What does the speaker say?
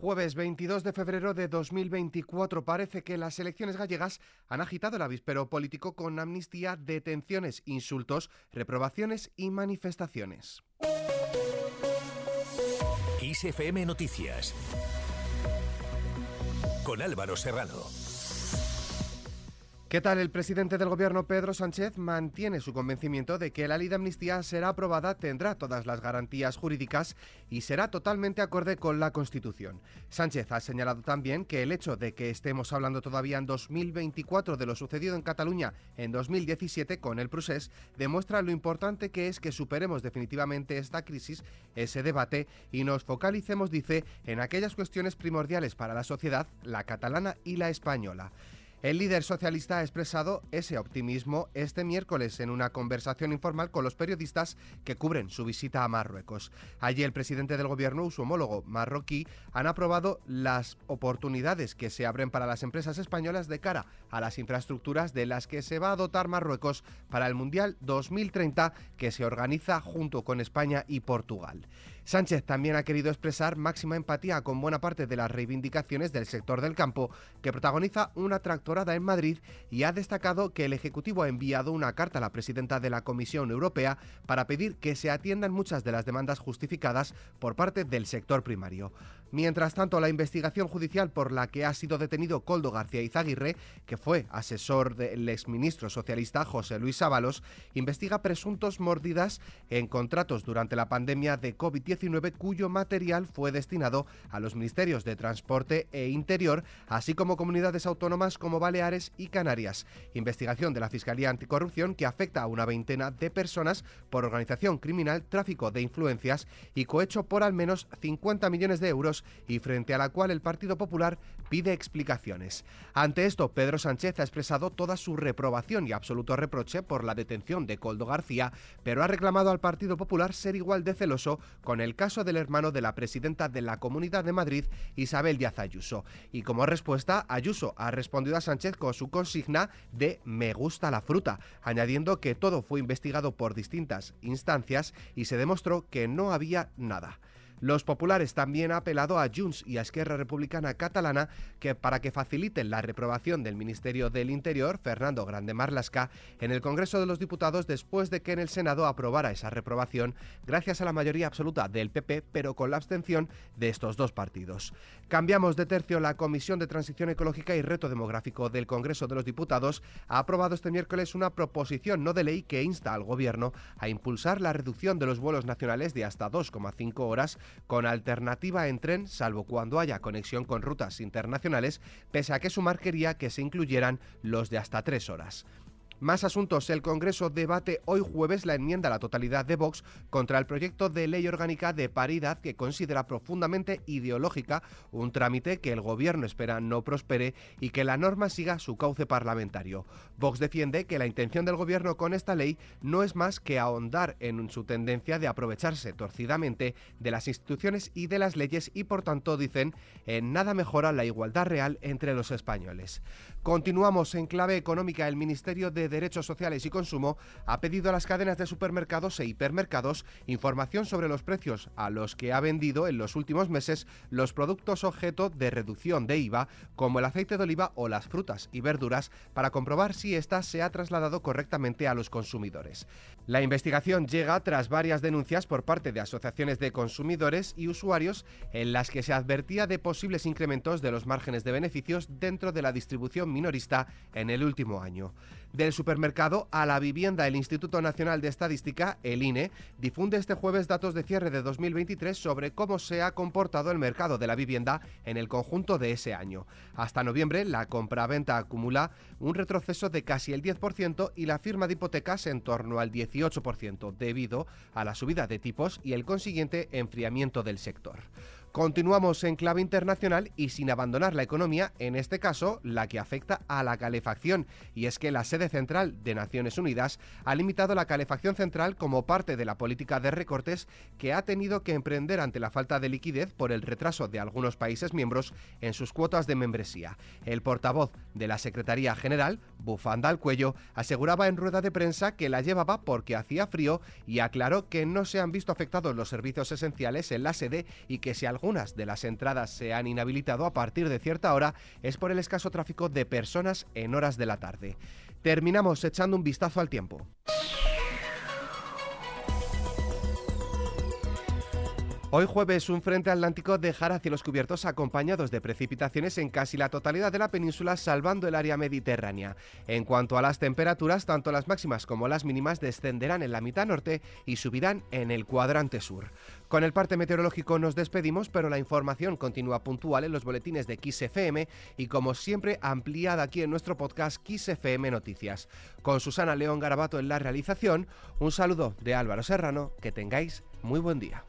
Jueves 22 de febrero de 2024 parece que las elecciones gallegas han agitado el avispero político con amnistía, detenciones, insultos, reprobaciones y manifestaciones. ISFM Noticias con Álvaro Serrano. ¿Qué tal? El presidente del gobierno, Pedro Sánchez, mantiene su convencimiento de que la ley de amnistía será aprobada, tendrá todas las garantías jurídicas y será totalmente acorde con la Constitución. Sánchez ha señalado también que el hecho de que estemos hablando todavía en 2024 de lo sucedido en Cataluña en 2017 con el procés demuestra lo importante que es que superemos definitivamente esta crisis, ese debate y nos focalicemos, dice, en aquellas cuestiones primordiales para la sociedad, la catalana y la española. El líder socialista ha expresado ese optimismo este miércoles en una conversación informal con los periodistas que cubren su visita a Marruecos. Allí el presidente del gobierno y su homólogo marroquí han aprobado las oportunidades que se abren para las empresas españolas de cara a las infraestructuras de las que se va a dotar Marruecos para el Mundial 2030 que se organiza junto con España y Portugal. Sánchez también ha querido expresar máxima empatía con buena parte de las reivindicaciones del sector del campo que protagoniza una tractorada en Madrid y ha destacado que el Ejecutivo ha enviado una carta a la presidenta de la Comisión Europea para pedir que se atiendan muchas de las demandas justificadas por parte del sector primario. Mientras tanto, la investigación judicial por la que ha sido detenido Coldo García Izaguirre, que fue asesor del exministro socialista José Luis Ábalos, investiga presuntos mordidas en contratos durante la pandemia de COVID-19 cuyo material fue destinado a los ministerios de Transporte e Interior, así como comunidades autónomas como Baleares y Canarias. Investigación de la Fiscalía Anticorrupción que afecta a una veintena de personas por organización criminal, tráfico de influencias y cohecho por al menos 50 millones de euros y frente a la cual el Partido Popular pide explicaciones. Ante esto, Pedro Sánchez ha expresado toda su reprobación y absoluto reproche por la detención de Coldo García, pero ha reclamado al Partido Popular ser igual de celoso con el caso del hermano de la presidenta de la Comunidad de Madrid, Isabel Díaz Ayuso. Y como respuesta, Ayuso ha respondido a Sánchez con su consigna de me gusta la fruta, añadiendo que todo fue investigado por distintas instancias y se demostró que no había nada. Los populares también han apelado a Junts y a Esquerra Republicana Catalana que para que faciliten la reprobación del Ministerio del Interior, Fernando Grande Marlasca, en el Congreso de los Diputados después de que en el Senado aprobara esa reprobación gracias a la mayoría absoluta del PP, pero con la abstención de estos dos partidos. Cambiamos de tercio. La Comisión de Transición Ecológica y Reto Demográfico del Congreso de los Diputados ha aprobado este miércoles una proposición no de ley que insta al Gobierno a impulsar la reducción de los vuelos nacionales de hasta 2,5 horas con alternativa en tren, salvo cuando haya conexión con rutas internacionales, pese a que Sumar quería que se incluyeran los de hasta tres horas. Más asuntos. El Congreso debate hoy jueves la enmienda a la totalidad de Vox contra el proyecto de ley orgánica de paridad que considera profundamente ideológica, un trámite que el Gobierno espera no prospere y que la norma siga su cauce parlamentario. Vox defiende que la intención del Gobierno con esta ley no es más que ahondar en su tendencia de aprovecharse torcidamente de las instituciones y de las leyes y por tanto dicen en nada mejora la igualdad real entre los españoles. Continuamos en clave económica. El Ministerio de Derechos Sociales y Consumo ha pedido a las cadenas de supermercados e hipermercados información sobre los precios a los que ha vendido en los últimos meses los productos objeto de reducción de IVA, como el aceite de oliva o las frutas y verduras, para comprobar si ésta se ha trasladado correctamente a los consumidores. La investigación llega tras varias denuncias por parte de asociaciones de consumidores y usuarios en las que se advertía de posibles incrementos de los márgenes de beneficios dentro de la distribución minorista en el último año. Del supermercado a la vivienda, el Instituto Nacional de Estadística, el INE, difunde este jueves datos de cierre de 2023 sobre cómo se ha comportado el mercado de la vivienda en el conjunto de ese año. Hasta noviembre, la compra-venta acumula un retroceso de casi el 10% y la firma de hipotecas en torno al 18% debido a la subida de tipos y el consiguiente enfriamiento del sector. Continuamos en clave internacional y sin abandonar la economía, en este caso la que afecta a la calefacción, y es que la sede central de Naciones Unidas ha limitado la calefacción central como parte de la política de recortes que ha tenido que emprender ante la falta de liquidez por el retraso de algunos países miembros en sus cuotas de membresía. El portavoz de la Secretaría General, bufanda al cuello, aseguraba en rueda de prensa que la llevaba porque hacía frío y aclaró que no se han visto afectados los servicios esenciales en la sede y que si algún algunas de las entradas se han inhabilitado a partir de cierta hora es por el escaso tráfico de personas en horas de la tarde. Terminamos echando un vistazo al tiempo. Hoy jueves un frente atlántico dejará cielos cubiertos acompañados de precipitaciones en casi la totalidad de la península salvando el área mediterránea. En cuanto a las temperaturas, tanto las máximas como las mínimas descenderán en la mitad norte y subirán en el cuadrante sur. Con el parte meteorológico nos despedimos, pero la información continúa puntual en los boletines de XFM y como siempre ampliada aquí en nuestro podcast XFM Noticias. Con Susana León Garabato en la realización, un saludo de Álvaro Serrano, que tengáis muy buen día.